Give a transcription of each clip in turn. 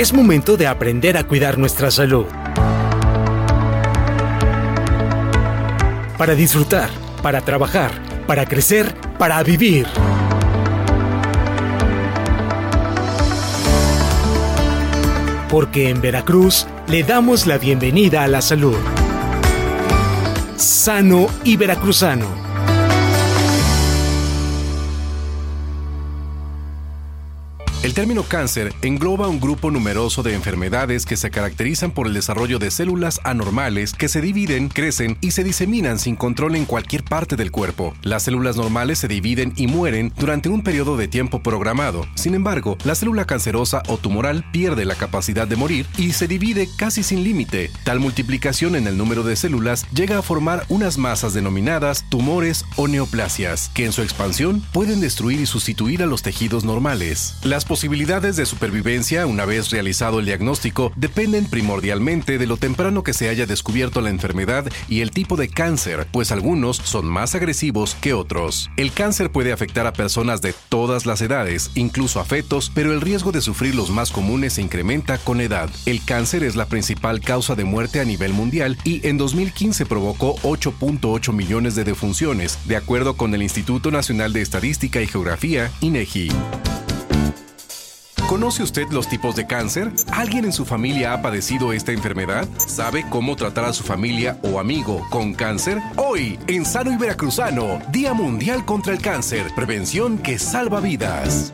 Es momento de aprender a cuidar nuestra salud. Para disfrutar, para trabajar, para crecer, para vivir. Porque en Veracruz le damos la bienvenida a la salud. Sano y veracruzano. El término cáncer engloba un grupo numeroso de enfermedades que se caracterizan por el desarrollo de células anormales que se dividen, crecen y se diseminan sin control en cualquier parte del cuerpo. Las células normales se dividen y mueren durante un periodo de tiempo programado. Sin embargo, la célula cancerosa o tumoral pierde la capacidad de morir y se divide casi sin límite. Tal multiplicación en el número de células llega a formar unas masas denominadas tumores o neoplasias, que en su expansión pueden destruir y sustituir a los tejidos normales. Las posibilidades de supervivencia una vez realizado el diagnóstico dependen primordialmente de lo temprano que se haya descubierto la enfermedad y el tipo de cáncer, pues algunos son más agresivos que otros. El cáncer puede afectar a personas de todas las edades, incluso a fetos, pero el riesgo de sufrir los más comunes se incrementa con edad. El cáncer es la principal causa de muerte a nivel mundial y en 2015 provocó 8.8 millones de defunciones, de acuerdo con el Instituto Nacional de Estadística y Geografía, INEGI. ¿Conoce usted los tipos de cáncer? ¿Alguien en su familia ha padecido esta enfermedad? ¿Sabe cómo tratar a su familia o amigo con cáncer? Hoy, en Sano y Veracruzano, Día Mundial contra el Cáncer, prevención que salva vidas.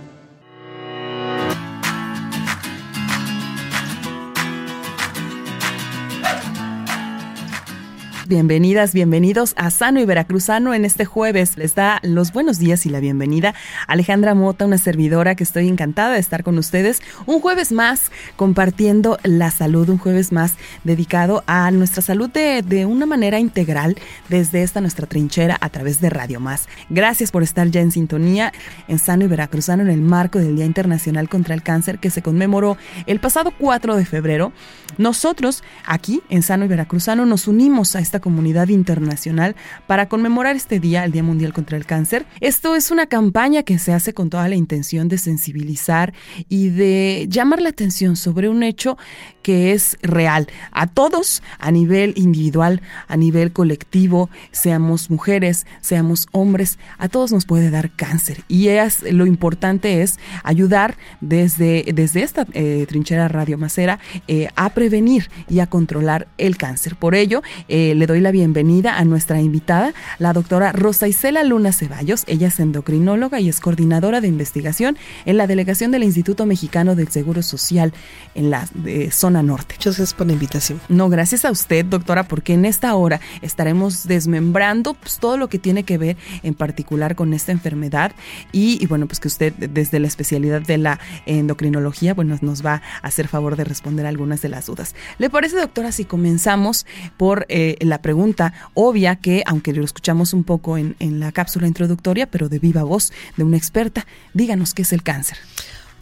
Bienvenidas, bienvenidos a Sano y Veracruzano en este jueves. Les da los buenos días y la bienvenida Alejandra Mota, una servidora que estoy encantada de estar con ustedes. Un jueves más compartiendo la salud, un jueves más dedicado a nuestra salud de, de una manera integral desde esta nuestra trinchera a través de Radio Más. Gracias por estar ya en sintonía en Sano y Veracruzano en el marco del Día Internacional contra el Cáncer que se conmemoró el pasado 4 de febrero. Nosotros aquí en Sano y Veracruzano nos unimos a esta comunidad internacional para conmemorar este día, el Día Mundial contra el Cáncer. Esto es una campaña que se hace con toda la intención de sensibilizar y de llamar la atención sobre un hecho que es real a todos a nivel individual, a nivel colectivo, seamos mujeres, seamos hombres, a todos nos puede dar cáncer y lo importante es ayudar desde, desde esta eh, trinchera radio macera eh, a prevenir y a controlar el cáncer. Por ello, eh, le doy la bienvenida a nuestra invitada, la doctora Rosa Isela Luna Ceballos. Ella es endocrinóloga y es coordinadora de investigación en la delegación del Instituto Mexicano del Seguro Social en la zona Norte. Muchas gracias por la invitación. No, gracias a usted, doctora, porque en esta hora estaremos desmembrando pues, todo lo que tiene que ver en particular con esta enfermedad y, bueno, pues que usted desde la especialidad de la endocrinología, bueno, nos va a hacer favor de responder algunas de las dudas. ¿Le parece, doctora, si comenzamos por eh, la pregunta obvia que, aunque lo escuchamos un poco en, en la cápsula introductoria, pero de viva voz de una experta, díganos qué es el cáncer?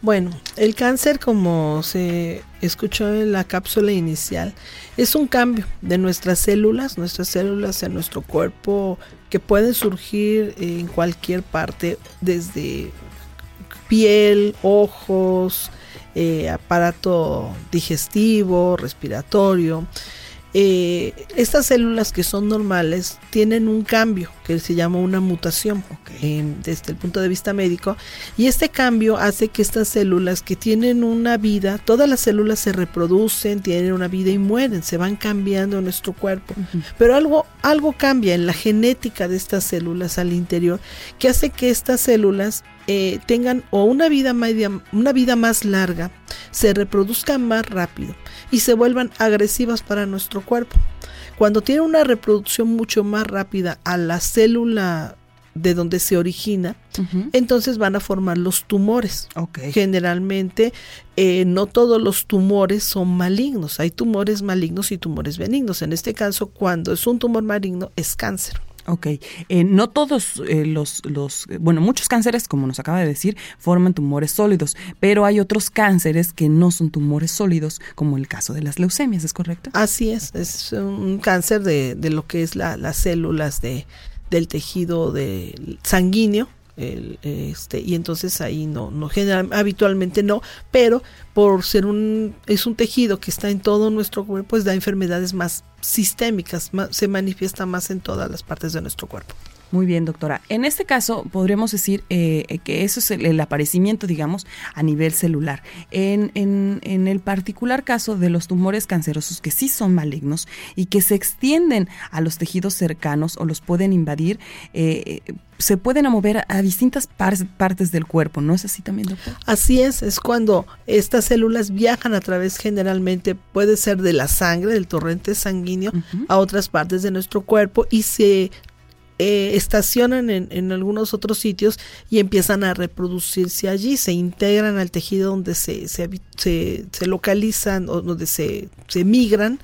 Bueno, el cáncer, como se escuchó en la cápsula inicial, es un cambio de nuestras células, nuestras células en nuestro cuerpo que pueden surgir en cualquier parte, desde piel, ojos, eh, aparato digestivo, respiratorio. Eh, estas células que son normales tienen un cambio que se llama una mutación desde el punto de vista médico y este cambio hace que estas células que tienen una vida, todas las células se reproducen, tienen una vida y mueren, se van cambiando en nuestro cuerpo, pero algo algo cambia en la genética de estas células al interior que hace que estas células eh, tengan o una vida, media, una vida más larga, se reproduzcan más rápido y se vuelvan agresivas para nuestro cuerpo. Cuando tiene una reproducción mucho más rápida a la célula de donde se origina, entonces van a formar los tumores. Generalmente eh, no todos los tumores son malignos, hay tumores malignos y tumores benignos. En este caso, cuando es un tumor maligno, es cáncer. Ok, eh, no todos eh, los, los, bueno, muchos cánceres, como nos acaba de decir, forman tumores sólidos, pero hay otros cánceres que no son tumores sólidos, como el caso de las leucemias, ¿es correcto? Así es, es un cáncer de, de lo que es la, las células de, del tejido de sanguíneo El, este, y entonces ahí no, no general, habitualmente no, pero por ser un, es un tejido que está en todo nuestro cuerpo, pues da enfermedades más sistémicas, se manifiesta más en todas las partes de nuestro cuerpo. Muy bien, doctora. En este caso, podríamos decir eh, que eso es el, aparecimiento, digamos, a nivel celular. En, en, el particular caso de los tumores cancerosos que sí son malignos y que se extienden a los tejidos cercanos o los pueden invadir, eh, se pueden mover a distintas partes del cuerpo, ¿no es así también, doctor? Así es, es cuando estas células viajan a través generalmente, puede ser de la sangre, del torrente sanguíneo, a otras partes de nuestro cuerpo y se eh, estacionan en, en, algunos otros sitios y empiezan a reproducirse allí, se integran al tejido donde se, se, se, localizan o donde se, se migran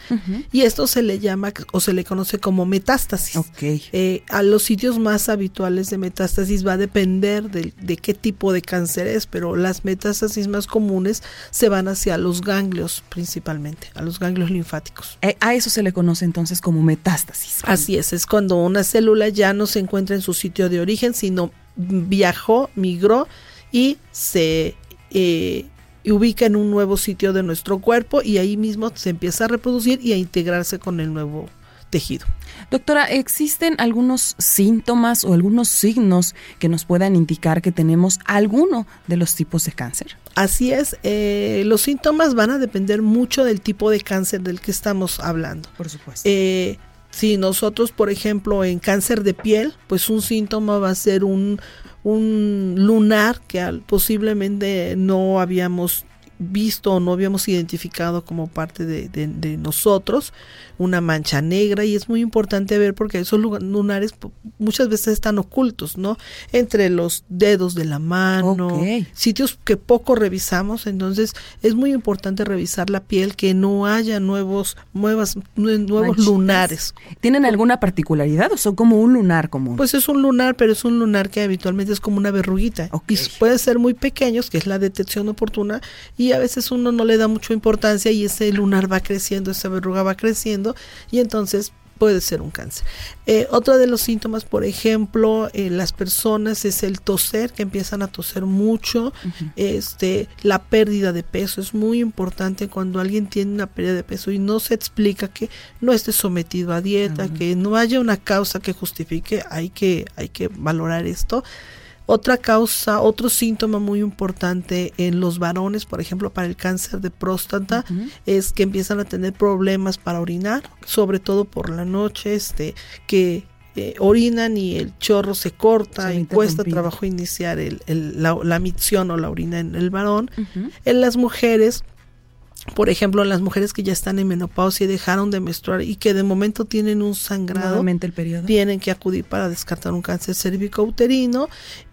y esto se le llama o se le conoce como metástasis. Eh, a los sitios más habituales de metástasis va a depender de, de, qué tipo de cáncer es, pero las metástasis más comunes se van hacia los ganglios principalmente, a los ganglios linfáticos. Eh, a eso se le conoce entonces como metástasis. Así es, es cuando una célula ya ya no se encuentra en su sitio de origen, sino viajó, migró y se eh, ubica en un nuevo sitio de nuestro cuerpo y ahí mismo se empieza a reproducir y a integrarse con el nuevo tejido. Doctora, ¿existen algunos síntomas o algunos signos que nos puedan indicar que tenemos alguno de los tipos de cáncer? Así es, eh, los síntomas van a depender mucho del tipo de cáncer del que estamos hablando. Por supuesto. Eh, si nosotros, por ejemplo, en cáncer de piel, pues un síntoma va a ser un, un lunar que posiblemente no habíamos visto o no habíamos identificado como parte de, de, nosotros, una mancha negra, y es muy importante ver porque esos lunares muchas veces están ocultos, ¿no? Entre los dedos de la mano, sitios que poco revisamos, entonces es muy importante revisar la piel, que no haya nuevos, nuevas, nuevos lunares. ¿Tienen alguna particularidad o son como un lunar común? Pues es un lunar, pero es un lunar que habitualmente es como una verruguita. Y puede ser muy pequeños, que es la detección oportuna, y a veces uno no le da mucha importancia y ese lunar va creciendo, esa verruga va creciendo y entonces puede ser un cáncer. Eh, otro de los síntomas, por ejemplo, en las personas es el toser, que empiezan a toser mucho, este, la pérdida de peso es muy importante cuando alguien tiene una pérdida de peso y no se explica que no esté sometido a dieta, que no haya una causa que justifique, hay que, hay que valorar esto. Otra causa, otro síntoma muy importante en los varones, por ejemplo, para el cáncer de próstata, es que empiezan a tener problemas para orinar, sobre todo por la noche, este, que eh, orinan y el chorro se corta y cuesta trabajo iniciar el, la, la, micción o la orina en el varón. En las mujeres, por ejemplo, las mujeres que ya están en menopausia y dejaron de menstruar y que de momento tienen un sangrado, el periodo. tienen que acudir para descartar un cáncer cérvico-uterino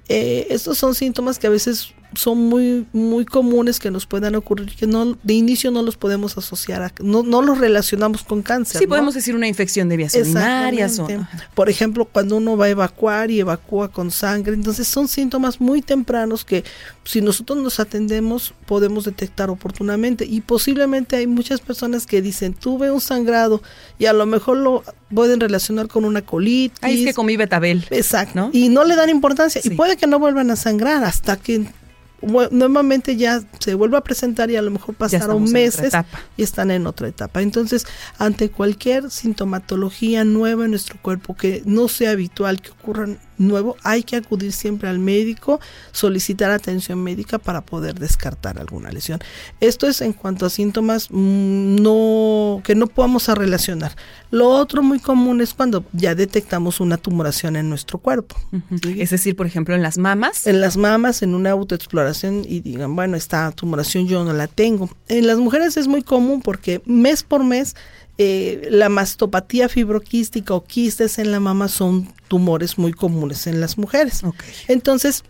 eh, estos son síntomas que a veces son muy muy comunes que nos puedan ocurrir que no de inicio no los podemos asociar a, no, no los relacionamos con cáncer sí podemos decir una infección de vías urinarias o, por ejemplo cuando uno va a evacuar y evacúa con sangre entonces son síntomas muy tempranos que si nosotros nos atendemos podemos detectar oportunamente. Y posiblemente hay muchas personas que dicen tuve un sangrado y a lo mejor lo pueden relacionar con una colitis Ahí es que comí betabel exacto. y no le dan importancia. Y puede que no vuelvan a sangrar hasta que normalmente ya se vuelve a presentar y a lo mejor pasaron meses y están en otra etapa. Entonces, ante cualquier sintomatología nueva en nuestro cuerpo que no sea habitual que ocurra nuevo, hay que acudir siempre al médico, solicitar atención médica para poder descartar alguna lesión. Esto es en cuanto a síntomas mm, no que no podamos relacionar. Lo otro muy común es cuando ya detectamos una tumoración en nuestro cuerpo. Es decir, por ejemplo, en las mamas. En las mamas, en una autoexploración y digan, bueno, esta tumoración yo no la tengo. En las mujeres es muy común porque mes por mes eh, la mastopatía fibroquística o quistes en la mama son tumores muy comunes en las mujeres. Entonces,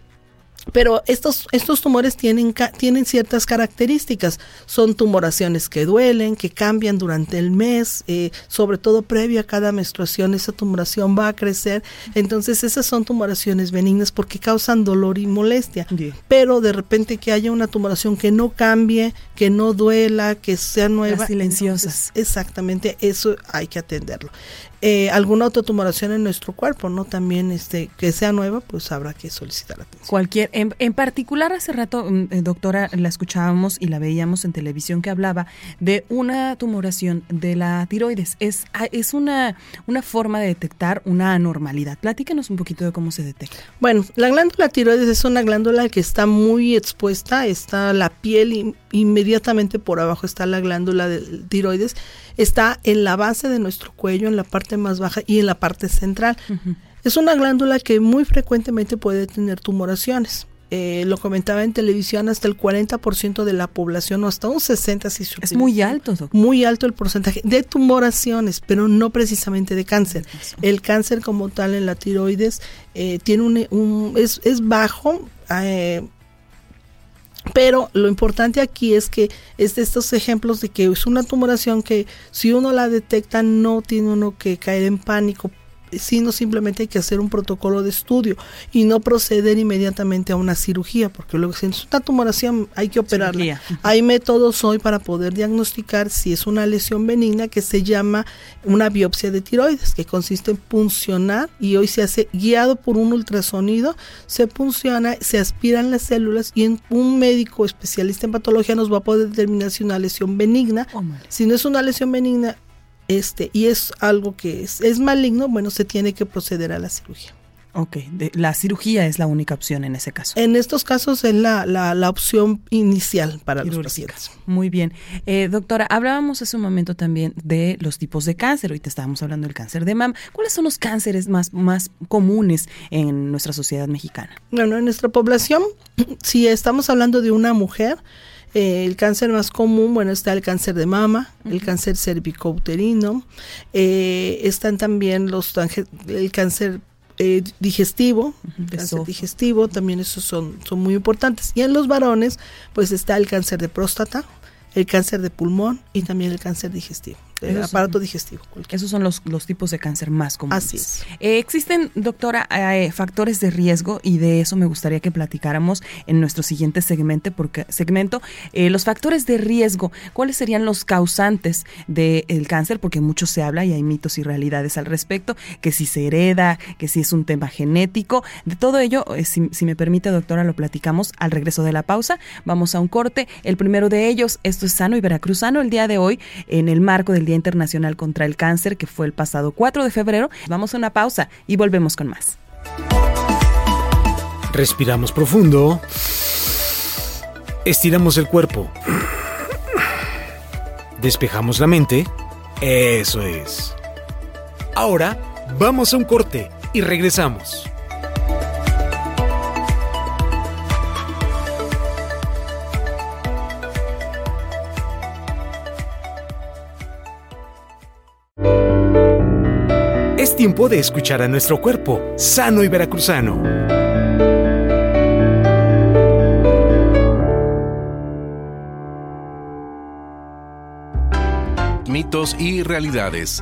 pero estos, estos tumores tienen, tienen ciertas características. Son tumoraciones que duelen, que cambian durante el mes, eh, sobre todo previo a cada menstruación, esa tumoración va a crecer. Entonces esas son tumoraciones benignas porque causan dolor y molestia. Pero de repente que haya una tumoración que no cambie, que no duela, que sea nueva. silenciosas. exactamente, eso hay que atenderlo. Eh, alguna autotumoración en nuestro cuerpo, ¿no? También este que sea nueva, pues habrá que solicitar atención. Cualquier, en, en particular hace rato, mm, eh, doctora, la escuchábamos y la veíamos en televisión que hablaba de una tumoración de la tiroides. Es, ah, es una, una forma de detectar una anormalidad. Platícanos un poquito de cómo se detecta. Bueno, la glándula tiroides es una glándula que está muy expuesta, está la piel y inmediatamente por abajo está la glándula de tiroides, está en la base de nuestro cuello, en la parte más baja y en la parte central. Es una glándula que muy frecuentemente puede tener tumoraciones. Eh, lo comentaba en televisión, hasta el 40% de la población o hasta un 60% si Es muy alto, doctor. Muy alto el porcentaje de tumoraciones, pero no precisamente de cáncer. El cáncer como tal en la tiroides eh, tiene un, un, es, es bajo, eh, pero lo importante aquí es que es de estos ejemplos de que es una tumoración que si uno la detecta no tiene uno que caer en pánico sino simplemente hay que hacer un protocolo de estudio y no proceder inmediatamente a una cirugía, porque luego si es una tumoración hay que operarla. Cirugía. Hay métodos hoy para poder diagnosticar si es una lesión benigna que se llama una biopsia de tiroides, que consiste en puncionar y hoy se hace guiado por un ultrasonido, se punciona, se aspiran las células y en un médico especialista en patología nos va a poder determinar si una lesión benigna, Oh, si no es una lesión benigna, este, y es algo que es, es maligno, bueno, se tiene que proceder a la cirugía. Ok, de- la cirugía es la única opción en ese caso. En estos casos es la, la, la opción inicial para los pacientes. Muy bien. Eh, doctora, hablábamos hace un momento también de los tipos de cáncer. Ahorita estábamos hablando del cáncer de mama. ¿Cuáles son los cánceres más, más comunes en nuestra sociedad mexicana? Bueno, en nuestra población, si estamos hablando de una mujer, eh, el cáncer más común, bueno, está el cáncer de mama, el cáncer cervicouterino, eh, están también los el cáncer eh, digestivo, cáncer digestivo, también esos son, son muy importantes. Y en los varones, pues está el cáncer de próstata, el cáncer de pulmón y también el cáncer digestivo, el Esos- aparato digestivo. cualquier- Esos son los, los tipos de cáncer más comunes. Así es. Eh, existen, doctora, eh, factores de riesgo y de eso me gustaría que platicáramos en nuestro siguiente segmento, porque segmento, eh, los factores de riesgo, ¿cuáles serían los causantes del cáncer? Porque mucho se habla y hay mitos y realidades al respecto, que si se hereda, que si es un tema genético, de todo ello, si, si me permite, doctora, lo platicamos al regreso de la pausa. Vamos a un corte. El primero de ellos, esto es sano y veracruzano, el día de hoy, en el marco del Día Internacional contra el Cáncer, que fue el pasado 4 de febrero. Vamos a una pausa y volvemos con más. Respiramos profundo. Estiramos el cuerpo. Despejamos la mente. Eso es. Ahora vamos a un corte y regresamos. Tiempo de escuchar a nuestro cuerpo, sano y veracruzano. mitos y realidades.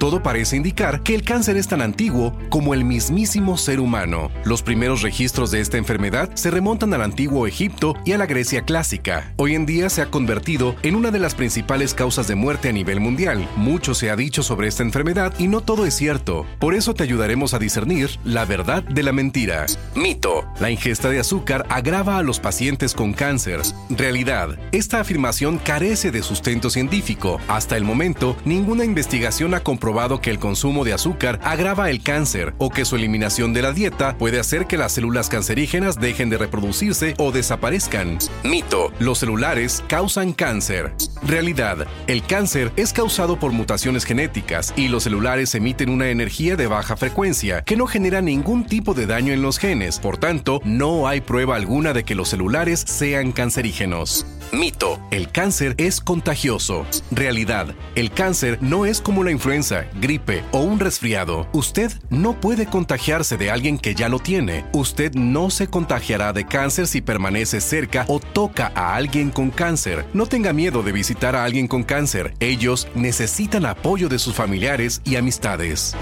Todo parece indicar que el cáncer es tan antiguo como el mismísimo ser humano. Los primeros registros de esta enfermedad se remontan al antiguo Egipto y a la Grecia clásica. Hoy en día se ha convertido en una de las principales causas de muerte a nivel mundial. Mucho se ha dicho sobre esta enfermedad y no todo es cierto. Por eso te ayudaremos a discernir la verdad de la mentira. Mito. La ingesta de azúcar agrava a los pacientes con cáncer. Realidad. Esta afirmación carece de sustento científico. Hasta el momento, ninguna investigación ha comprobado que el consumo de azúcar agrava el cáncer o que su eliminación de la dieta puede hacer que las células cancerígenas dejen de reproducirse o desaparezcan. Mito. Los celulares causan cáncer. Realidad. El cáncer es causado por mutaciones genéticas y los celulares emiten una energía de baja frecuencia que no genera ningún tipo de daño en los genes. Por tanto, no hay prueba alguna de que los celulares sean cancerígenos. Mito. El cáncer es contagioso. Realidad. El cáncer no es como la influenza, gripe o un resfriado. Usted no puede contagiarse de alguien que ya lo tiene. Usted no se contagiará de cáncer si permanece cerca o toca a alguien con cáncer. No tenga miedo de visitar a alguien con cáncer. Ellos necesitan apoyo de sus familiares y amistades.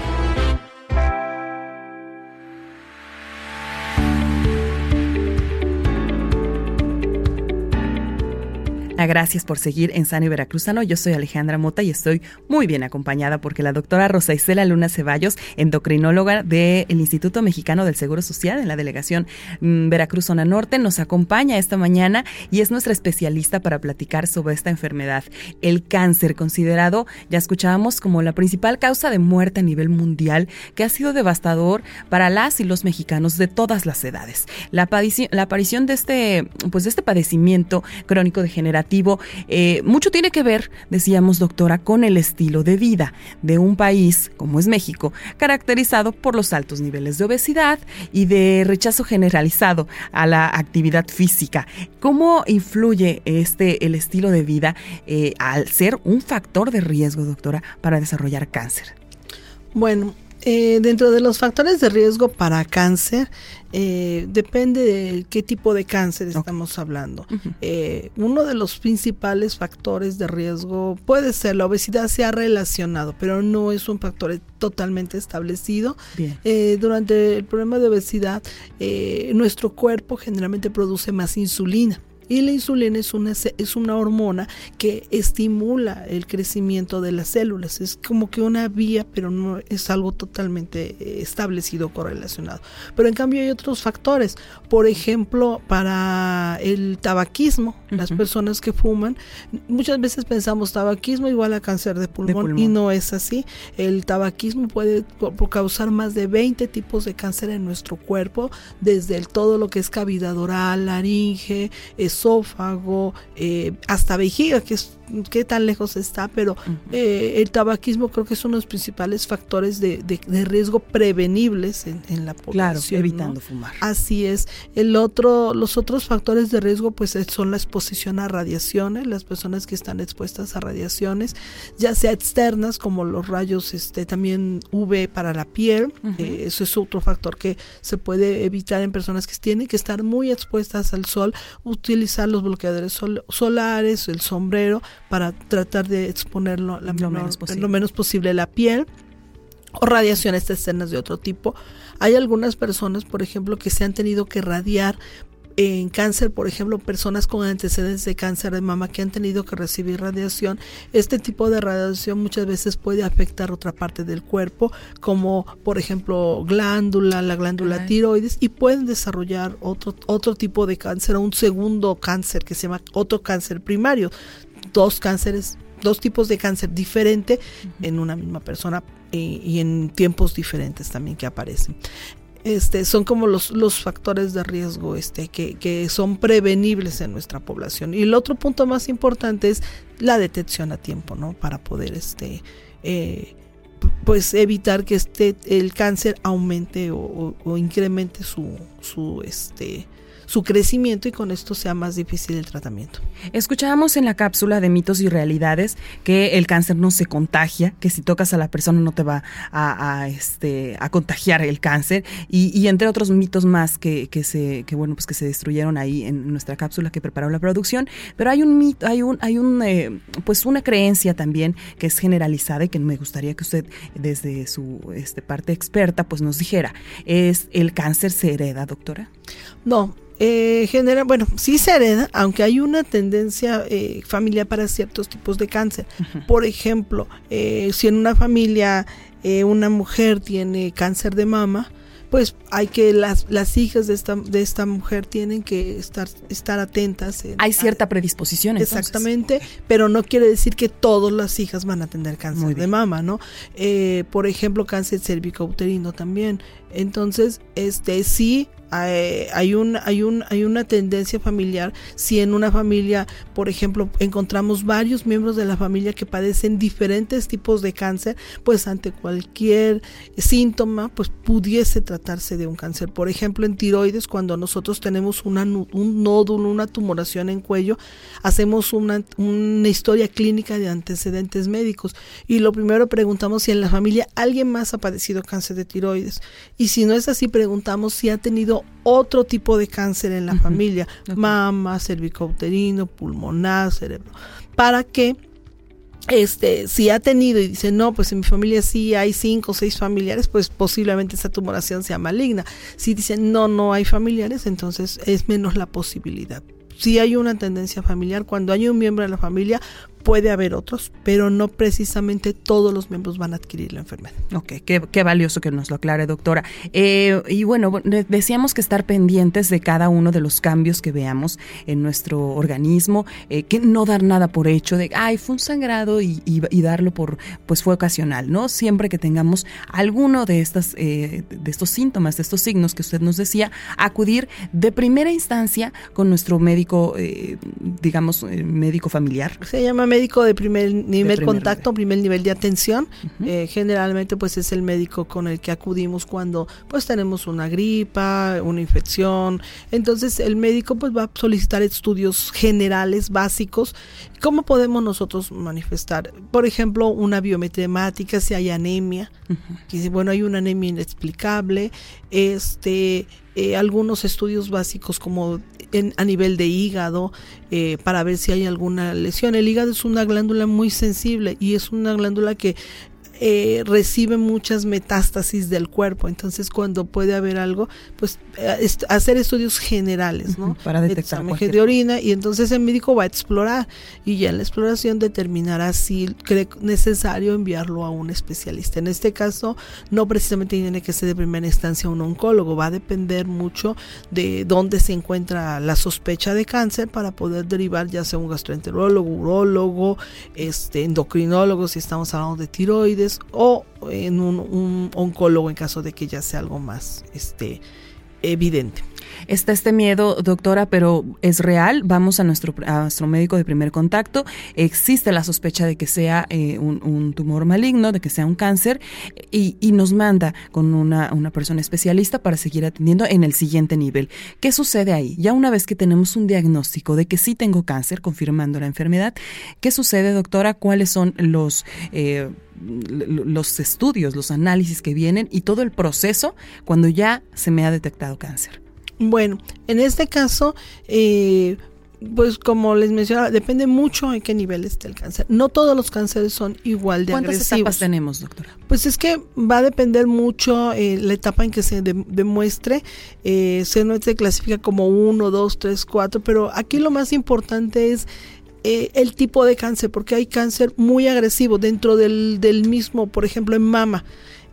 Gracias por seguir en Sano y Veracruzano. Yo soy Alejandra Mota y estoy muy bien acompañada porque la doctora Rosa Isela Luna Ceballos, endocrinóloga del Instituto Mexicano del Seguro Social en la delegación mm, Veracruz Zona Norte, nos acompaña esta mañana y es nuestra especialista para platicar sobre esta enfermedad, el cáncer, considerado, ya escuchábamos, como la principal causa de muerte a nivel mundial, que ha sido devastador para las y los mexicanos de todas las edades. La, la aparición de este, pues de este padecimiento crónico degenerativo, eh, mucho tiene que ver, decíamos doctora, con el estilo de vida de un país como es México, caracterizado por los altos niveles de obesidad y de rechazo generalizado a la actividad física. ¿Cómo influye este el estilo de vida eh, al ser un factor de riesgo, doctora, para desarrollar cáncer? Bueno, eh, dentro de los factores de riesgo para cáncer, eh, depende de qué tipo de cáncer estamos hablando. Eh, uno de los principales factores de riesgo puede ser la obesidad, se ha relacionado, pero no es un factor totalmente establecido. durante el problema de obesidad, nuestro cuerpo generalmente produce más insulina. Y la insulina es una, es una hormona que estimula el crecimiento de las células. Es como que una vía, pero no es algo totalmente eh, establecido correlacionado. Pero en cambio hay otros factores. Por ejemplo, para el tabaquismo, las personas que fuman, muchas veces pensamos tabaquismo igual a cáncer de pulmón, y no es así. El tabaquismo puede causar más de 20 tipos de cáncer en nuestro cuerpo, desde el, todo lo que es cavidad oral, laringe, es esófago, eh, hasta vejiga, que es qué tan lejos está, pero eh, el tabaquismo creo que es uno de los principales factores de, riesgo prevenibles en, la población. Claro, evitando fumar. Así es. El otro, los otros factores de riesgo pues son la exposición a radiaciones, las personas que están expuestas a radiaciones, ya sea externas como los rayos este también UV para la piel, eh, eso es otro factor que se puede evitar en personas que tienen que estar muy expuestas al sol, utilizar los bloqueadores solares, el sombrero para tratar de exponerlo lo, menos posible. lo menos posible la piel o radiaciones externas de otro tipo. Hay algunas personas, por ejemplo, que se han tenido que radiar en cáncer, por ejemplo, personas con antecedentes de cáncer de mama que han tenido que recibir radiación, este tipo de radiación muchas veces puede afectar otra parte del cuerpo, como por ejemplo glándula, la glándula tiroides, y pueden desarrollar otro, otro tipo de cáncer, un segundo cáncer que se llama otro cáncer primario dos cánceres, dos tipos de cáncer diferente en una misma persona y, en tiempos diferentes también que aparecen. Este, son como los, los factores de riesgo este, que, que, son prevenibles en nuestra población. Y el otro punto más importante es la detección a tiempo, ¿no? Para poder este, eh, pues evitar que este, el cáncer aumente o, o incremente su, su, este, su crecimiento y con esto sea más difícil el tratamiento. Escuchábamos en la cápsula de mitos y realidades que el cáncer no se contagia, que si tocas a la persona no te va a, este, a contagiar el cáncer y, entre otros mitos más que, que, se, que, bueno, pues que se destruyeron ahí en nuestra cápsula que preparó la producción. Pero hay un mito, hay un, hay un, eh, pues una creencia también que es generalizada y que me gustaría que usted desde su este, parte experta pues nos dijera. ¿Es el cáncer se hereda, doctora? No, eh, genera, bueno, sí se hereda, aunque hay una tendencia eh, familiar para ciertos tipos de cáncer. Por ejemplo, eh, si en una familia eh, una mujer tiene cáncer de mama, pues hay que las, las hijas de esta, de esta mujer tienen que estar, estar atentas. hay cierta predisposición. Exactamente, pero no quiere decir que todas las hijas van a tener cáncer de mama, ¿no? por ejemplo, cáncer cervicouterino también. Entonces, este sí hay, un, hay, un, hay una tendencia familiar. Si en una familia, por ejemplo, encontramos varios miembros de la familia que padecen diferentes tipos de cáncer, pues ante cualquier síntoma, pues pudiese tratarse de un cáncer. Por ejemplo, en tiroides, cuando nosotros tenemos una, un nódulo, una tumoración en cuello, hacemos una, una historia clínica de antecedentes médicos y lo primero preguntamos si en la familia alguien más ha padecido cáncer de tiroides. Y si no es así, preguntamos si ha tenido otro tipo de cáncer en la familia, mama, cervicouterino, pulmonar, cerebro, para que este, si ha tenido y dice, no, pues en mi familia sí hay cinco o seis familiares, pues posiblemente esa tumoración sea maligna. Si dice, no, no hay familiares, entonces es menos la posibilidad. Si hay una tendencia familiar, cuando hay un miembro de la familia, puede haber otros, pero no precisamente todos los miembros van a adquirir la enfermedad. Ok, qué, valioso que nos lo aclare, doctora. Eh, y bueno, decíamos que estar pendientes de cada uno de los cambios que veamos en nuestro organismo, eh, que no dar nada por hecho de, ay, fue un sangrado y, darlo por, pues fue ocasional, ¿no? Siempre que tengamos alguno de, estas, eh, de estos síntomas, de estos signos que usted nos decía, acudir de primera instancia con nuestro médico, digamos, médico familiar. Se llama médico de primer nivel de contacto, primer nivel de atención. Eh, generalmente pues es el médico con el que acudimos cuando pues tenemos una gripa, una infección. Entonces el médico pues va a solicitar estudios generales básicos. ¿Cómo podemos nosotros manifestar? Por ejemplo, una biometría hemática, si hay anemia, que bueno, hay una anemia inexplicable, este, eh, algunos estudios básicos como a nivel de hígado eh, para ver si hay alguna lesión. El hígado es una glándula muy sensible y es una glándula que eh, recibe muchas metástasis del cuerpo. Entonces, cuando puede haber algo, pues eh, hacer estudios generales, ¿no? Para detectar cualquier... de orina y entonces el médico va a explorar y ya en la exploración determinará si cree necesario enviarlo a un especialista. En este caso, no precisamente tiene que ser de primera instancia un oncólogo, va a depender mucho de dónde se encuentra la sospecha de cáncer para poder derivar ya sea un gastroenterólogo, urólogo, este endocrinólogo si estamos hablando de tiroides o en un, oncólogo en caso de que ya sea algo más este, evidente. Está este miedo, doctora, pero es real. Vamos a nuestro, nuestro médico de primer contacto. Existe la sospecha de que sea eh, un, tumor maligno, de que sea un cáncer, y, nos manda con una, una, persona especialista para seguir atendiendo en el siguiente nivel. ¿Qué sucede ahí? Ya una vez que tenemos un diagnóstico de que sí tengo cáncer, confirmando la enfermedad, ¿qué sucede, doctora? ¿Cuáles son los... Eh, los estudios, los análisis que vienen y todo el proceso cuando ya se me ha detectado cáncer. Bueno, en este caso, eh, pues como les mencionaba, depende mucho en qué nivel esté el cáncer. No todos los cánceres son igual de ¿Cuántas agresivos. etapas tenemos, doctora? Pues es que va a depender mucho eh, la etapa en que se demuestre. Eh, se, se clasifica como 1, 2, 3, 4, pero aquí lo más importante es eh, el tipo de cáncer, porque hay cáncer muy agresivo dentro del, del mismo, por ejemplo, en mama.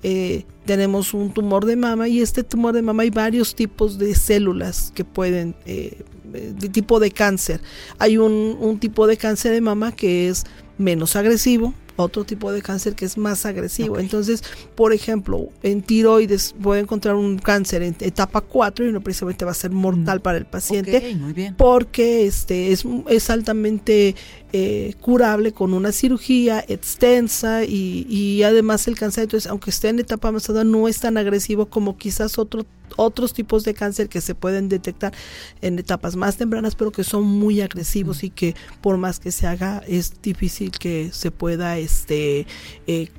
Eh, tenemos un tumor de mama y este tumor de mama hay varios tipos de células que pueden, eh, de tipo de cáncer. Hay un, un tipo de cáncer de mama que es menos agresivo, otro tipo de cáncer que es más agresivo. Entonces, por ejemplo, en tiroides puede encontrar un cáncer en etapa 4 y no precisamente va a ser mortal mm. para el paciente porque este es, es altamente eh, curable con una cirugía extensa y, y, además el cáncer, entonces, aunque esté en etapa avanzada, no es tan agresivo como quizás otro, otros tipos de cáncer que se pueden detectar en etapas más tempranas, pero que son muy agresivos y que por más que se haga, es difícil que se pueda este, eh,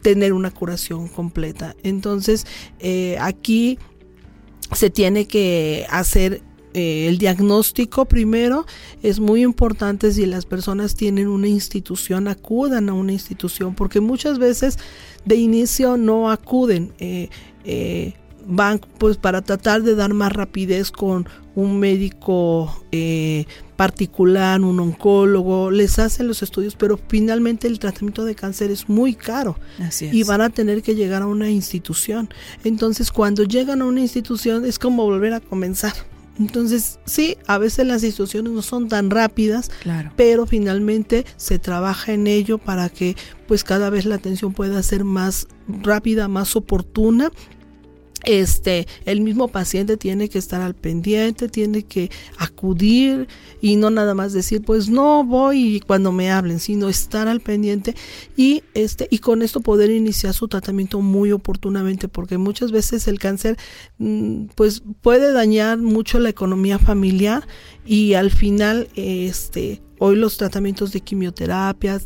tener una curación completa. Entonces, eh, aquí se tiene que hacer eh, el diagnóstico primero es muy importante si las personas tienen una institución, acudan a una institución, porque muchas veces de inicio no acuden. Eh, eh, van pues para tratar de dar más rapidez con un médico particular, un oncólogo, les hacen los estudios, pero finalmente el tratamiento de cáncer es muy caro y van a tener que llegar a una institución. Entonces cuando llegan a una institución es como volver a comenzar. Entonces, sí, a veces las instituciones no son tan rápidas, pero finalmente se trabaja en ello para que pues cada vez la atención pueda ser más rápida, más oportuna este, el mismo paciente tiene que estar al pendiente, tiene que acudir y no nada más decir, pues no voy cuando me hablen, sino estar al pendiente y este y con esto poder iniciar su tratamiento muy oportunamente, porque muchas veces el cáncer mm, pues puede dañar mucho la economía familiar y al final este Hoy los tratamientos de quimioterapia,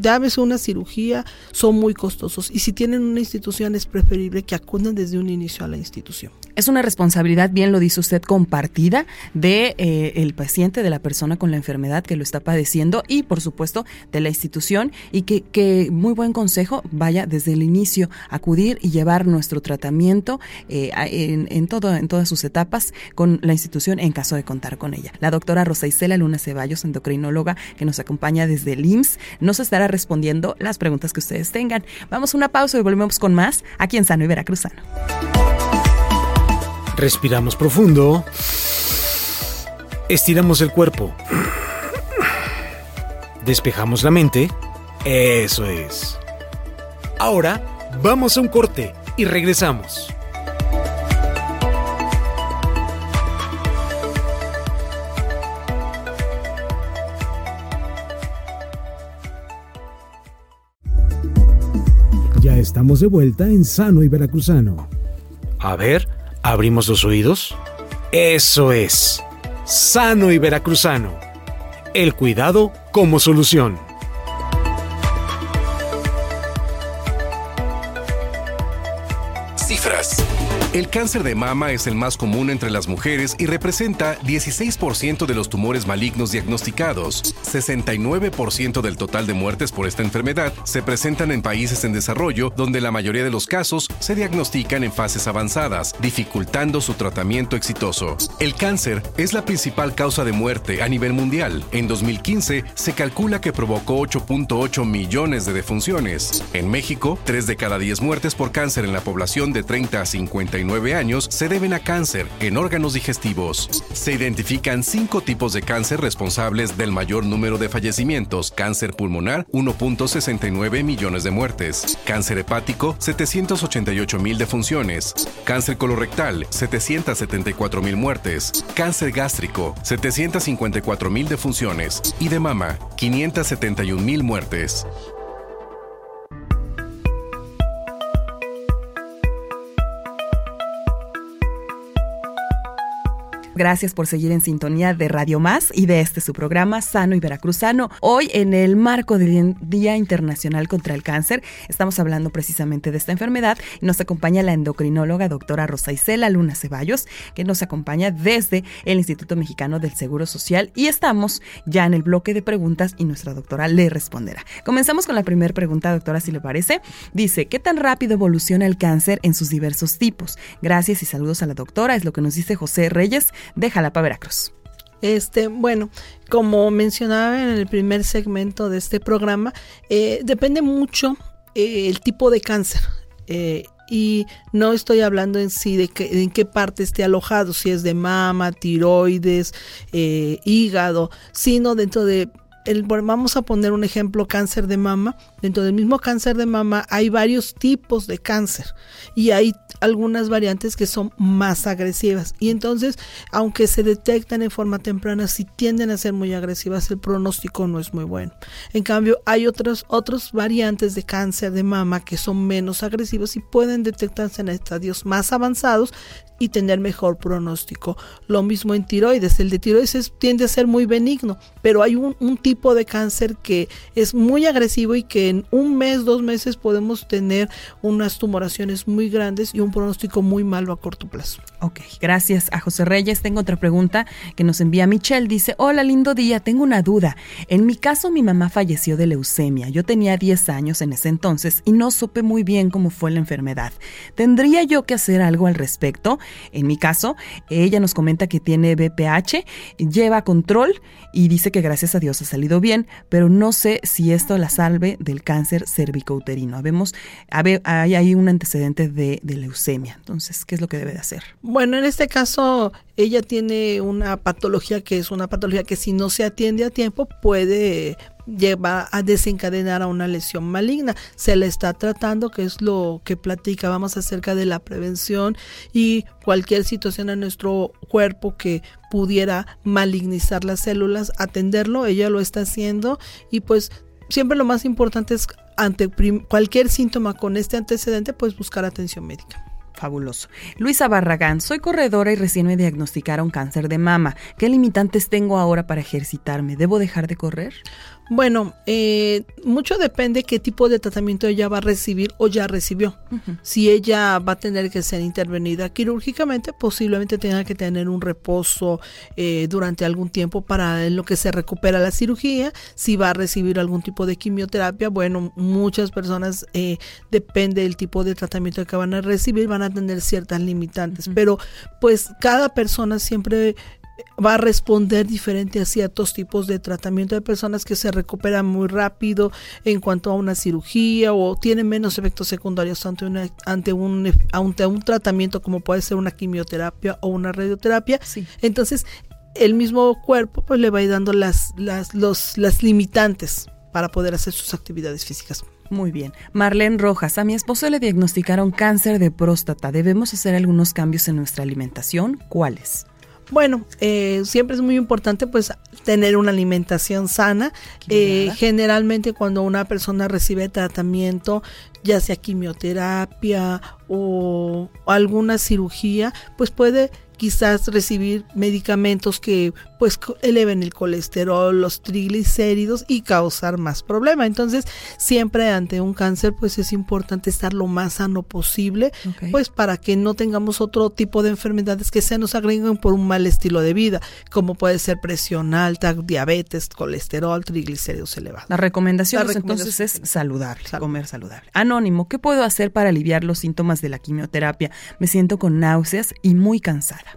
llámese una cirugía, son muy costosos y si tienen una institución es preferible que acudan desde un inicio a la institución. Es una responsabilidad, bien lo dice usted, compartida de eh, el paciente, de la persona con la enfermedad que lo está padeciendo y, por supuesto, de la institución y que, muy buen consejo vaya desde el inicio acudir y llevar nuestro tratamiento eh, en, en, todo, en todas sus etapas con la institución en caso de contar con ella. La doctora Rosa Isela Luna Ceballos, que nos acompaña desde el IMSS, nos estará respondiendo las preguntas que ustedes tengan. Vamos a una pausa y volvemos con más aquí en Sano y Veracruzano. Respiramos profundo. Estiramos el cuerpo. Despejamos la mente. Eso es. Ahora vamos a un corte y regresamos. Estamos de vuelta en Sano y Veracruzano. A ver, ¿Abrimos los oídos? Eso es. Sano y veracruzano. El cuidado como solución. El cáncer de mama es el más común entre las mujeres y representa 16% de los tumores malignos diagnosticados. 69% del total de muertes por esta enfermedad se presentan en países en desarrollo donde la mayoría de los casos se diagnostican en fases avanzadas, dificultando su tratamiento exitoso. El cáncer es la principal causa de muerte a nivel mundial. En 2015 se calcula que provocó 8.8 millones de defunciones. En México, 3 de cada 10 muertes por cáncer en la población de 30 a 50 años se deben a cáncer en órganos digestivos. Se identifican cinco tipos de cáncer responsables del mayor número de fallecimientos. Cáncer pulmonar, 1.69 millones de muertes. Cáncer hepático, 788 mil defunciones. Cáncer colorectal, 774 mil muertes. Cáncer gástrico, 754 mil defunciones. Y de mama, 571 mil muertes. Gracias por seguir en sintonía de Radio Más y de este su programa Sano y Veracruzano. Hoy en el marco del Día Internacional contra el Cáncer estamos hablando precisamente de esta enfermedad nos acompaña la endocrinóloga doctora Rosa Isela Luna Ceballos que nos acompaña desde el Instituto Mexicano del Seguro Social y estamos ya en el bloque de preguntas y nuestra doctora le responderá. Comenzamos con la primera pregunta, doctora, si le parece. Dice, ¿qué tan rápido evoluciona el cáncer en sus diversos tipos? Gracias y saludos a la doctora, es lo que nos dice José Reyes de Jalapa, Veracruz. Este, bueno, como mencionaba en el primer segmento de este programa, eh, depende mucho eh, el tipo de cáncer. Eh, y no estoy hablando en sí de que, en qué parte esté alojado, si es de mama, tiroides, hígado, sino dentro de vamos a poner un ejemplo, cáncer de mama. Dentro del mismo cáncer de mama hay varios tipos de cáncer y hay algunas variantes que son más agresivas. Y entonces, aunque se detectan en forma temprana, si tienden a ser muy agresivas, el pronóstico no es muy bueno. En cambio, hay otras otros variantes de cáncer de mama que son menos agresivos y pueden detectarse en estadios más avanzados y tener mejor pronóstico. Lo mismo en tiroides. El de tiroides tiende a ser muy benigno, pero hay un, un, tipo de cáncer que es muy agresivo y que en un mes, dos meses podemos tener unas tumoraciones muy grandes y un pronóstico muy malo a corto plazo. Ok, gracias a José Reyes. Tengo otra pregunta que nos envía Michelle. Dice, hola, lindo día, tengo una duda. En mi caso, mi mamá falleció de leucemia. Yo tenía 10 años en ese entonces y no supe muy bien cómo fue la enfermedad. ¿Tendría yo que hacer algo al respecto? En mi caso, ella nos comenta que tiene BPH, lleva control y dice que gracias a Dios ha salido bien, pero no sé si esto la salve del cáncer cervicouterino. Vemos, hay ahí un antecedente de, de leucemia. Entonces, ¿qué es lo que debe de hacer? Bueno, en este caso, ella tiene una patología que es una patología que si no se atiende a tiempo puede lleva a desencadenar a una lesión maligna. Se le está tratando, que es lo que platicábamos acerca de la prevención y cualquier situación en nuestro cuerpo que pudiera malignizar las células, atenderlo, ella lo está haciendo y pues siempre lo más importante es ante cualquier síntoma con este antecedente, pues buscar atención médica. Fabuloso. Luisa Barragán, soy corredora y recién me diagnosticaron cáncer de mama. ¿Qué limitantes tengo ahora para ejercitarme? ¿Debo dejar de correr? Bueno, eh, mucho depende qué tipo de tratamiento ella va a recibir o ya recibió. Si ella va a tener que ser intervenida quirúrgicamente, posiblemente tenga que tener un reposo eh, durante algún tiempo para lo que se recupera la cirugía. Si va a recibir algún tipo de quimioterapia, bueno, muchas personas, eh, depende del tipo de tratamiento que van a recibir, van a tener ciertas limitantes. Pero pues cada persona siempre va a responder diferente a ciertos tipos de tratamiento. de personas que se recuperan muy rápido en cuanto a una cirugía o tienen menos efectos secundarios ante, ante, un, ante un tratamiento como puede ser una quimioterapia o una radioterapia. Entonces, el mismo cuerpo pues le va a ir dando las, las, los, las limitantes para poder hacer sus actividades físicas. Muy bien. Marlene Rojas, a mi esposo le diagnosticaron cáncer de próstata. ¿Debemos hacer algunos cambios en nuestra alimentación? ¿Cuáles? Bueno, eh, siempre es muy importante pues tener una alimentación sana. Eh, generalmente cuando una persona recibe tratamiento, ya sea quimioterapia o alguna cirugía, pues puede quizás recibir medicamentos que pues eleven el colesterol, los triglicéridos y causar más problema. Entonces, siempre ante un cáncer pues es importante estar lo más sano posible, pues para que no tengamos otro tipo de enfermedades que se nos agreguen por un mal estilo de vida, como puede ser presión alta, diabetes, colesterol, triglicéridos elevados. La recomendación, entonces es saludable, comer saludable. Anónimo, ¿qué puedo hacer para aliviar los síntomas de la quimioterapia? Me siento con náuseas y muy cansada.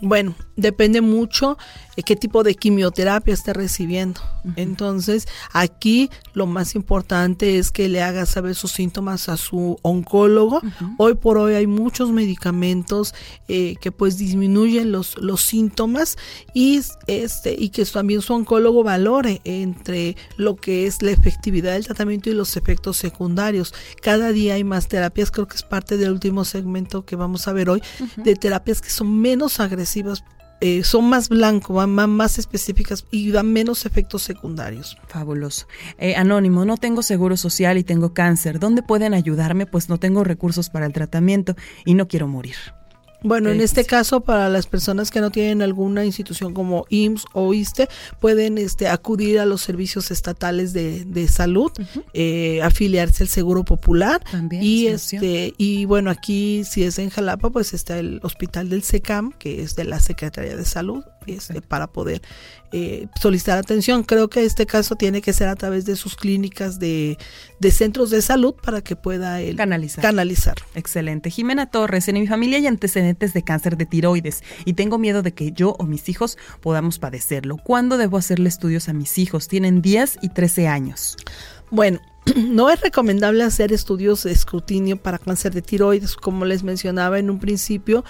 Bueno, depende mucho de qué tipo de quimioterapia esté recibiendo. Entonces, aquí lo más importante es que le haga saber sus síntomas a su oncólogo. Hoy por hoy hay muchos medicamentos eh, que pues disminuyen los, los síntomas y, este, y que también su oncólogo valore entre lo que es la efectividad del tratamiento y los efectos secundarios. Cada día hay más terapias, creo que es parte del último segmento que vamos a ver hoy, de terapias que son menos agresivas eh, son más blancos, más, más específicas y dan menos efectos secundarios. Fabuloso. Eh, anónimo, no tengo seguro social y tengo cáncer. ¿Dónde pueden ayudarme? Pues no tengo recursos para el tratamiento y no quiero morir. Bueno, en este caso, para las personas que no tienen alguna institución como IMSS o ISTE, pueden este, acudir a los servicios estatales de, de salud, eh, afiliarse al Seguro Popular. y, este, y bueno, aquí, si es en Jalapa, pues está el Hospital del SECAM, que es de la Secretaría de Salud, este, para poder eh, solicitar atención. Creo que este caso tiene que ser a través de sus clínicas de, centros de salud para que pueda canalizar. canalizar. Excelente. Jimena Torres, en mi familia hay antecedentes de cáncer de tiroides y tengo miedo de que yo o mis hijos podamos padecerlo. ¿Cuándo debo hacerle estudios a mis hijos? Tienen 10 y 13 años. Bueno, no es recomendable hacer estudios de escrutinio para cáncer de tiroides, como les mencionaba en un principio.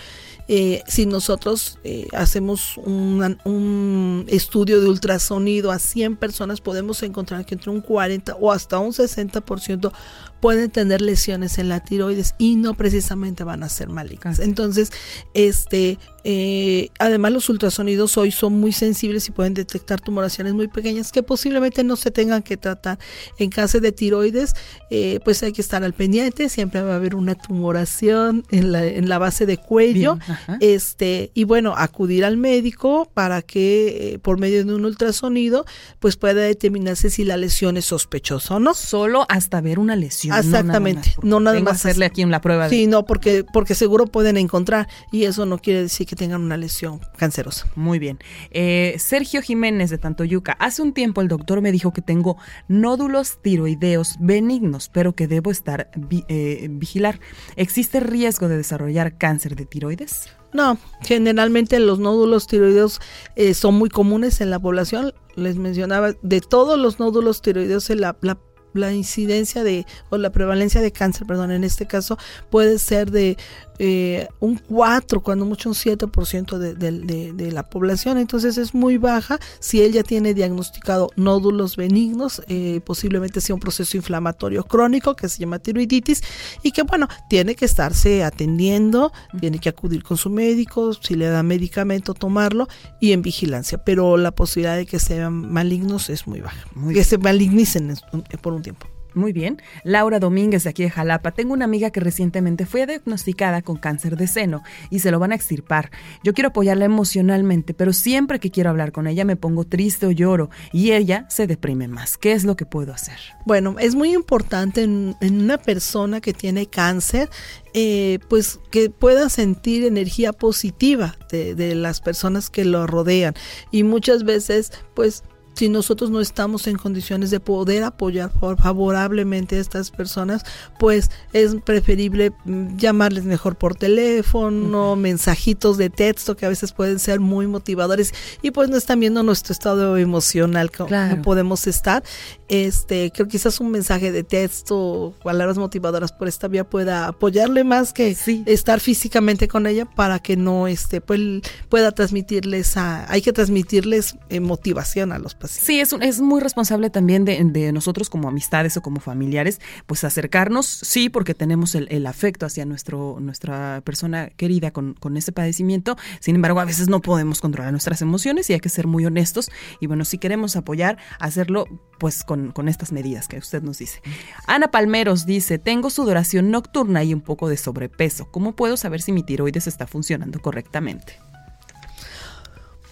Eh, si nosotros eh, hacemos un, un, estudio de ultrasonido a 100 personas, podemos encontrar que entre un 40 o hasta un 60% pueden tener lesiones en la tiroides y no precisamente van a ser malignas. Entonces, este, eh, además los ultrasonidos hoy son muy sensibles y pueden detectar tumoraciones muy pequeñas que posiblemente no se tengan que tratar. En caso de tiroides, eh, pues hay que estar al pendiente, siempre va a haber una tumoración en la, en la base de cuello, este, y bueno, acudir al médico para que eh, por medio de un ultrasonido, pues pueda determinarse si la lesión es sospechosa o no. Solo hasta ver una lesión. Exactamente, no nada más, hacerle aquí en la prueba. Sí, no, porque, porque seguro pueden encontrar y eso no quiere decir que tengan una lesión cancerosa. Muy bien. Eh, Sergio Jiménez de Tantoyuca, hace un tiempo el doctor me dijo que tengo nódulos tiroideos benignos, pero que debo estar eh, vigilar. ¿Existe riesgo de desarrollar cáncer de tiroides? No, generalmente los nódulos tiroideos eh, son muy comunes en la población. Les mencionaba, de todos los nódulos tiroideos, la, la la incidencia de, o la prevalencia de cáncer, perdón, en este caso, puede ser de eh, un 4, cuando mucho un 7% de, de, de, la población, entonces es muy baja. Si él ya tiene diagnosticado nódulos benignos, eh, posiblemente sea un proceso inflamatorio crónico que se llama tiroiditis y que bueno, tiene que estarse atendiendo, tiene que acudir con su médico, si le da medicamento, tomarlo y en vigilancia, pero la posibilidad de que sean malignos es muy baja, que se malignicen por un tiempo. Muy bien. Laura Domínguez de aquí de Jalapa. Tengo una amiga que recientemente fue diagnosticada con cáncer de seno y se lo van a extirpar. Yo quiero apoyarla emocionalmente, pero siempre que quiero hablar con ella me pongo triste o lloro y ella se deprime más. ¿Qué es lo que puedo hacer? Bueno, es muy importante en, una persona que tiene cáncer, eh, pues que pueda sentir energía positiva de, de las personas que lo rodean. Y muchas veces, pues si nosotros no estamos en condiciones de poder apoyar favorablemente a estas personas, pues es preferible mm, llamarles mejor por teléfono, mensajitos de texto que a veces pueden ser muy motivadores y pues no están viendo nuestro estado emocional como podemos estar. Este, creo que quizás un mensaje de texto, palabras motivadoras por esta vía pueda apoyarle más que estar físicamente con ella para que no este pues, pueda transmitirles a, hay que transmitirles eh, motivación a los pacientes. Sí, es, es muy responsable también de, nosotros como amistades o como familiares, pues acercarnos, sí, porque tenemos el, afecto hacia nuestro, nuestra persona querida con, con ese padecimiento. Sin embargo, a veces no podemos controlar nuestras emociones y hay que ser muy honestos. Y bueno, si queremos apoyar, hacerlo pues con, con estas medidas que usted nos dice. Ana Palmeros dice, tengo sudoración nocturna y un poco de sobrepeso. ¿Cómo puedo saber si mi tiroides está funcionando correctamente?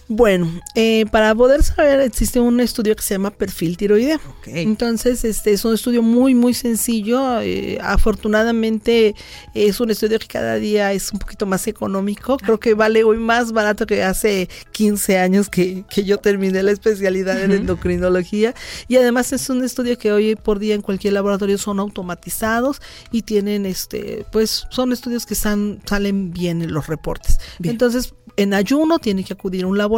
Bueno, eh, para poder saber existe un estudio que se llama perfil tiroideo. Entonces, este es un estudio muy, muy sencillo. Eh, afortunadamente es un estudio que cada día es un poquito más económico. Creo que vale hoy más barato que hace 15 años que, que yo terminé la especialidad en endocrinología. Y además es un estudio que hoy por día en cualquier laboratorio son automatizados y tienen, este, pues son estudios que salen bien en los reportes. Entonces, en ayuno tiene que acudir a un laboratorio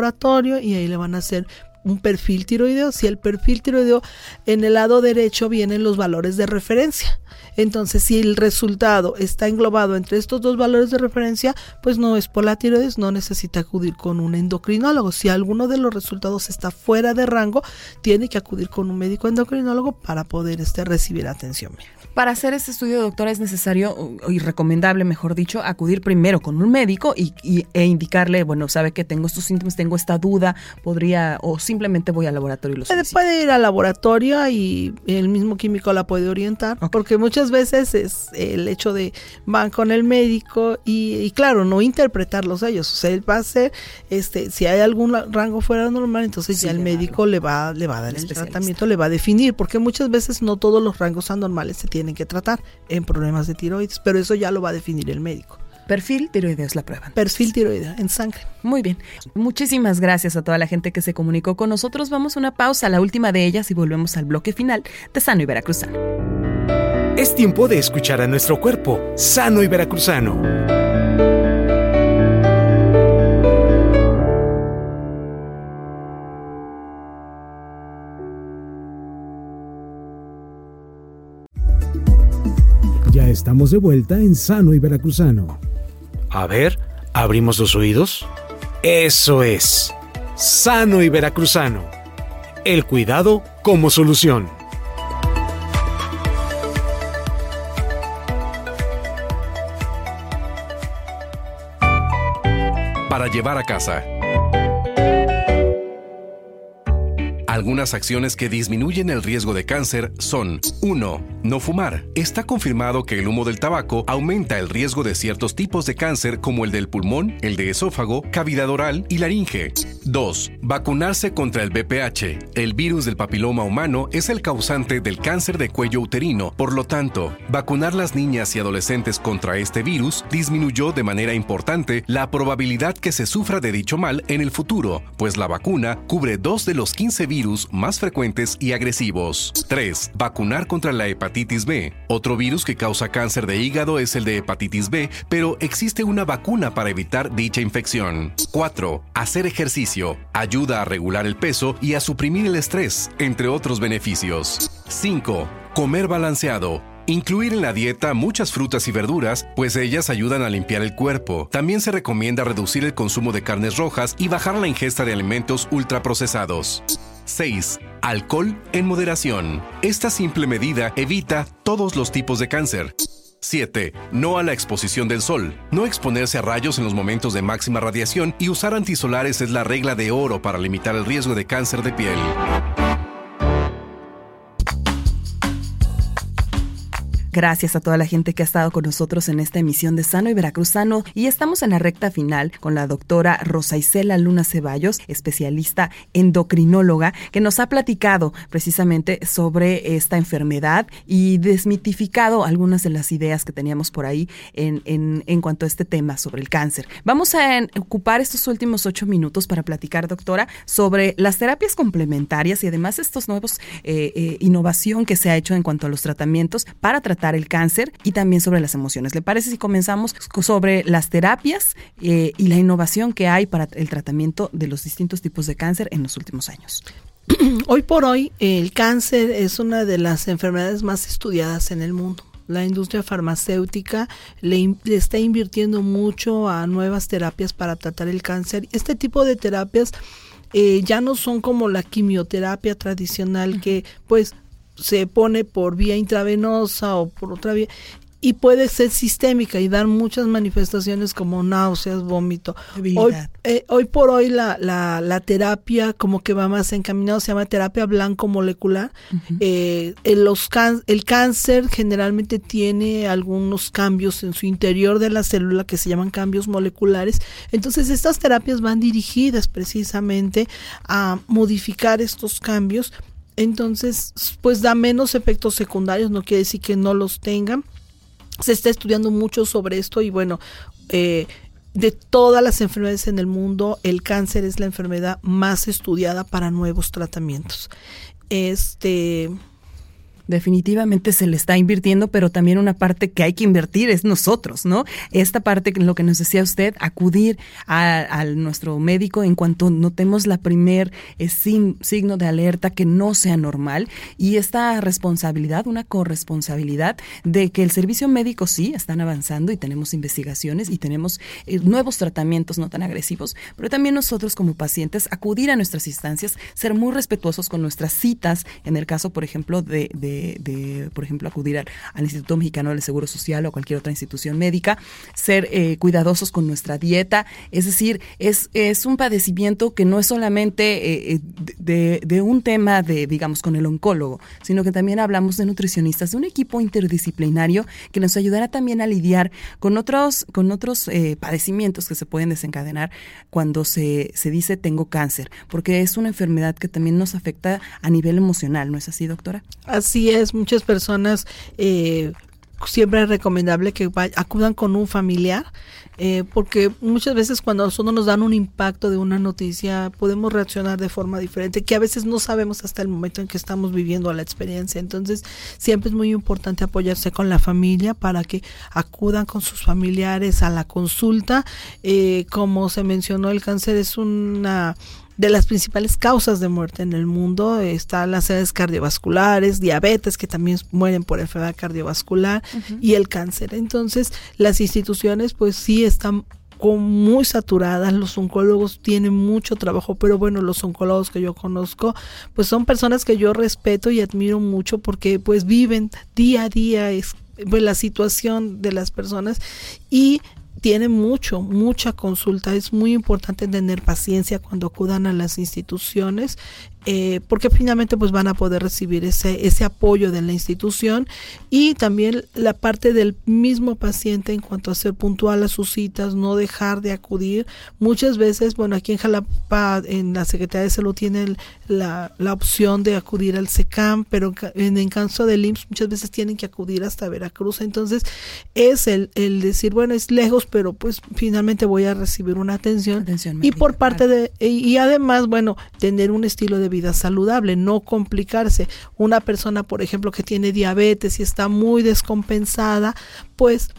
y ahí le van a hacer un perfil tiroideo. Si el perfil tiroideo en el lado derecho vienen los valores de referencia. Entonces, si el resultado está englobado entre estos dos valores de referencia, pues no es por la tiroides, no necesita acudir con un endocrinólogo. Si alguno de los resultados está fuera de rango, tiene que acudir con un médico endocrinólogo para poder este, recibir atención para hacer este estudio, doctora, es necesario y recomendable, mejor dicho, acudir primero con un médico y, e indicarle, bueno, sabe que tengo estos síntomas, tengo esta duda, podría, o simplemente voy al laboratorio y lo puede, puede ir al laboratorio y el mismo químico la puede orientar, porque muchas veces es el hecho de van con el médico y, claro, no interpretarlos ellos. O sea, él va a hacer, este, si hay algún rango fuera normal, entonces ya el médico le va, le va a dar el tratamiento, le va a definir, porque muchas veces no todos los rangos anormales se tienen que tratar en problemas de tiroides, pero eso ya lo va a definir el médico. Perfil tiroideo es la prueba. Perfil tiroideo en sangre. Muy bien. Muchísimas gracias a toda la gente que se comunicó con nosotros. Vamos a una pausa, la última de ellas, y volvemos al bloque final de Sano y Veracruzano. Es tiempo de escuchar a nuestro cuerpo, sano y veracruzano. Estamos de vuelta en Sano y Veracruzano. A ver, ¿abrimos los oídos? Eso es. Sano y Veracruzano. El cuidado como solución. Para llevar a casa. Algunas acciones que disminuyen el riesgo de cáncer son 1. No fumar. Está confirmado que el humo del tabaco aumenta el riesgo de ciertos tipos de cáncer como el del pulmón, el de esófago, cavidad oral y laringe. 2. Vacunarse contra el BPH. El virus del papiloma humano es el causante del cáncer de cuello uterino. Por lo tanto, vacunar las niñas y adolescentes contra este virus disminuyó de manera importante la probabilidad que se sufra de dicho mal en el futuro, pues la vacuna cubre dos de los 15 más frecuentes y agresivos. 3. Vacunar contra la hepatitis B. Otro virus que causa cáncer de hígado es el de hepatitis B, pero existe una vacuna para evitar dicha infección. 4. Hacer ejercicio. Ayuda a regular el peso y a suprimir el estrés, entre otros beneficios. 5. Comer balanceado. Incluir en la dieta muchas frutas y verduras, pues ellas ayudan a limpiar el cuerpo. También se recomienda reducir el consumo de carnes rojas y bajar la ingesta de alimentos ultraprocesados. 6. Alcohol en moderación. Esta simple medida evita todos los tipos de cáncer. 7. No a la exposición del sol. No exponerse a rayos en los momentos de máxima radiación y usar antisolares es la regla de oro para limitar el riesgo de cáncer de piel. Gracias a toda la gente que ha estado con nosotros en esta emisión de Sano y Veracruzano y estamos en la recta final con la doctora Rosa Isela Luna Ceballos, especialista endocrinóloga, que nos ha platicado precisamente sobre esta enfermedad y desmitificado algunas de las ideas que teníamos por ahí en, en, en cuanto a este tema sobre el cáncer. Vamos a ocupar estos últimos ocho minutos para platicar, doctora, sobre las terapias complementarias y además estos nuevos eh, eh, innovación que se ha hecho en cuanto a los tratamientos para tratar el cáncer y también sobre las emociones. ¿Le parece si comenzamos sobre las terapias eh, y la innovación que hay para el tratamiento de los distintos tipos de cáncer en los últimos años? Hoy por hoy el cáncer es una de las enfermedades más estudiadas en el mundo la industria farmacéutica le, está invirtiendo mucho a nuevas terapias para tratar el cáncer. Este tipo de terapias eh, ya no son como la quimioterapia tradicional que pues se pone por vía intravenosa o por otra vía y puede ser sistémica y dar muchas manifestaciones como náuseas, vómito. Hoy, eh, hoy, por hoy la, la, la, terapia como que va más encaminado, se llama terapia blanco molecular. Eh, los el cáncer generalmente tiene algunos cambios en su interior de la célula que se llaman cambios moleculares. Entonces estas terapias van dirigidas precisamente a modificar estos cambios. Entonces, pues da menos efectos secundarios, no quiere decir que no los tengan se está estudiando mucho sobre esto y bueno, eh, de todas las enfermedades en el mundo, el cáncer es la enfermedad más estudiada para nuevos tratamientos. Este, definitivamente se le está invirtiendo, pero también una parte que hay que invertir es nosotros, ¿no? Esta parte, lo que nos decía usted, acudir a, nuestro médico en cuanto notemos la primer eh, signo de alerta que no sea normal y esta responsabilidad, una corresponsabilidad de que el servicio médico sí están avanzando y tenemos investigaciones y tenemos eh, nuevos tratamientos no tan agresivos, pero también nosotros como pacientes acudir a nuestras instancias, ser muy respetuosos con nuestras citas, en el caso, por ejemplo, de de, por ejemplo, acudir al, Instituto Mexicano del Seguro Social o cualquier otra institución médica, ser eh, cuidadosos con nuestra dieta, es decir, es, es un padecimiento que no es solamente eh, eh, de, un tema de, digamos, con el oncólogo, sino que también hablamos de nutricionistas, de un equipo interdisciplinario que nos ayudará también a lidiar con otros, con otros padecimientos que se pueden desencadenar cuando se, se dice tengo cáncer, porque es una enfermedad que también nos afecta a nivel emocional, ¿no es así, doctora? Así muchas personas eh, siempre es recomendable que acudan con un familiar, eh, porque muchas veces cuando nosotros nos dan un impacto de una noticia, podemos reaccionar de forma diferente, que a veces no sabemos hasta el momento en que estamos viviendo la experiencia. Entonces, siempre es muy importante apoyarse con la familia para que acudan con sus familiares a la consulta. Eh, como se mencionó, el cáncer es una de las principales causas de muerte en el mundo están las edades cardiovasculares, diabetes, que también mueren por enfermedad cardiovascular, y el cáncer. Entonces, las instituciones, pues sí están muy saturadas, los oncólogos tienen mucho trabajo, pero bueno, los oncólogos que yo conozco, pues son personas que yo respeto y admiro mucho porque pues viven día a día es, pues, la situación de las personas y tiene mucho, mucha consulta. Es muy importante tener paciencia cuando acudan a las instituciones eh, porque finalmente pues van a poder recibir ese, ese apoyo de la institución y también la parte del mismo paciente en cuanto a ser puntual a sus citas, no dejar de acudir. Muchas veces, bueno, aquí en Jalapa, en la Secretaría de Salud tienen la, la opción de acudir al SECAM, pero en el caso del IMSS muchas veces tienen que acudir hasta Veracruz. Entonces es el, el decir, bueno, es lejos, pero pues finalmente voy a recibir una atención. y por parte de, y además, bueno, tener un estilo de vida vida saludable, no complicarse. Una persona, por ejemplo, que tiene diabetes y está muy descompensada, pues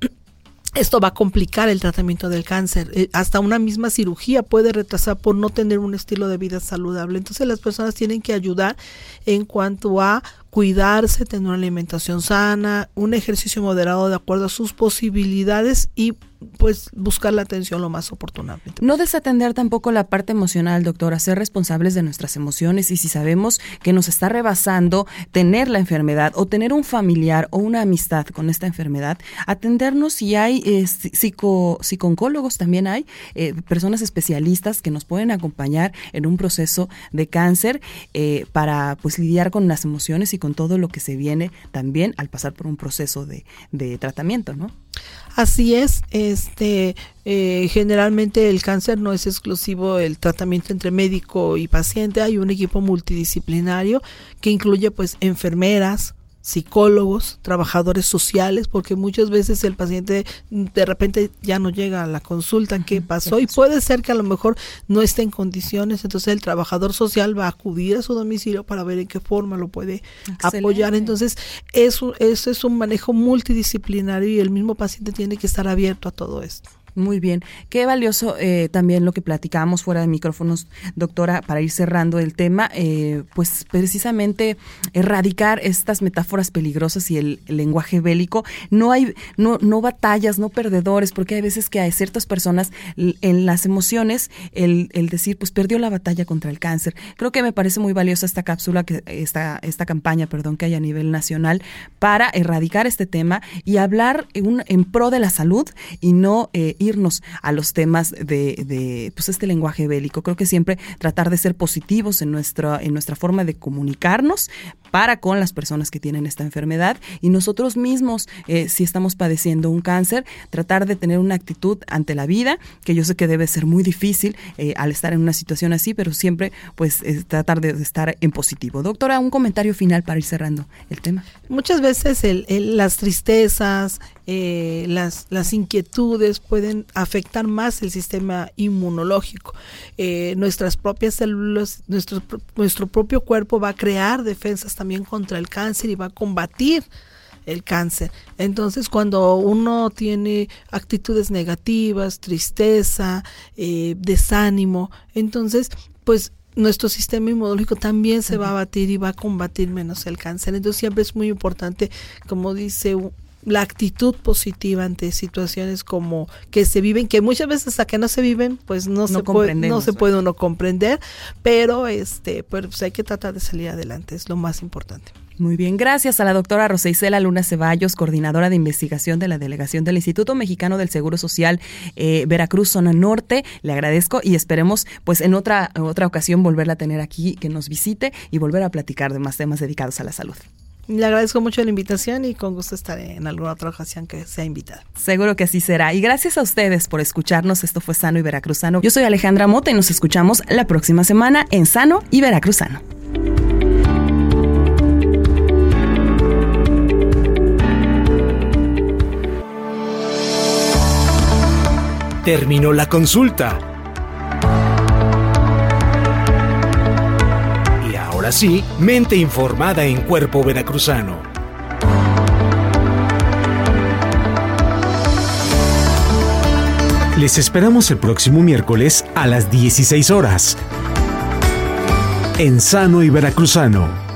esto va a complicar el tratamiento del cáncer. Eh, hasta una misma cirugía puede retrasar por no tener un estilo de vida saludable. Entonces las personas tienen que ayudar en cuanto a cuidarse, tener una alimentación sana, un ejercicio moderado de acuerdo a sus posibilidades y pues buscar la atención lo más oportunamente. No desatender tampoco la parte emocional, doctora, ser responsables de nuestras emociones y si sabemos que nos está rebasando tener la enfermedad o tener un familiar o una amistad con esta enfermedad, atendernos si hay eh, psico, psicólogos también hay, eh, personas especialistas que nos pueden acompañar en un proceso de cáncer eh, para pues lidiar con las emociones y con todo lo que se viene también al pasar por un proceso de, de tratamiento, ¿no? Así es, este eh, generalmente el cáncer no es exclusivo el tratamiento entre médico y paciente, hay un equipo multidisciplinario que incluye pues enfermeras, psicólogos, trabajadores sociales, porque muchas veces el paciente de repente ya no llega a la consulta, ¿qué pasó? Y puede ser que a lo mejor no esté en condiciones, entonces el trabajador social va a acudir a su domicilio para ver en qué forma lo puede apoyar. Entonces, eso, eso es un manejo multidisciplinario y el mismo paciente tiene que estar abierto a todo esto. Muy bien. Qué valioso eh, también lo que platicábamos fuera de micrófonos, doctora, para ir cerrando el tema, eh, pues precisamente erradicar estas metáforas peligrosas y el, lenguaje bélico. No hay, no, no batallas, no perdedores, porque hay veces que hay ciertas personas en las emociones, el, el decir, pues perdió la batalla contra el cáncer. Creo que me parece muy valiosa esta cápsula, que esta, esta campaña, perdón, que hay a nivel nacional para erradicar este tema y hablar en, en pro de la salud y no eh, irnos a los temas de, de, pues este lenguaje bélico. Creo que siempre tratar de ser positivos en nuestra, en nuestra forma de comunicarnos para con las personas que tienen esta enfermedad y nosotros mismos, eh, si estamos padeciendo un cáncer, tratar de tener una actitud ante la vida, que yo sé que debe ser muy difícil eh, al estar en una situación así, pero siempre pues tratar de, estar en positivo. Doctora, un comentario final para ir cerrando el tema. Muchas veces el, las tristezas, eh, las, las inquietudes pueden afectar más el sistema inmunológico. Nuestras propias células, nuestro, nuestro propio cuerpo va a crear defensas también contra el cáncer y va a combatir el cáncer. Entonces, cuando uno tiene actitudes negativas, tristeza, eh, desánimo, entonces, pues nuestro sistema inmunológico también se va a batir y va a combatir menos el cáncer. Entonces, siempre es muy importante, como dice la actitud positiva ante situaciones como que se viven, que muchas veces hasta que no se viven, pues no, se puede, no se puede uno comprender, pero este, pues hay que tratar de salir adelante, es lo más importante. Muy bien, gracias a la doctora Rosa Isela Luna Ceballos, coordinadora de investigación de la delegación del Instituto Mexicano del Seguro Social eh, Veracruz, zona norte. Le agradezco y esperemos, pues, en otra, otra ocasión volverla a tener aquí, que nos visite y volver a platicar de más temas dedicados a la salud. Le agradezco mucho la invitación y con gusto estaré en alguna otra ocasión que sea invitada. Seguro que así será. Y gracias a ustedes por escucharnos. Esto fue Sano y Veracruzano. Yo soy Alejandra Mota y nos escuchamos la próxima semana en Sano y Veracruzano. Terminó la consulta. Así mente informada en cuerpo veracruzano. Les esperamos el próximo miércoles a las 16 horas. En Sano y Veracruzano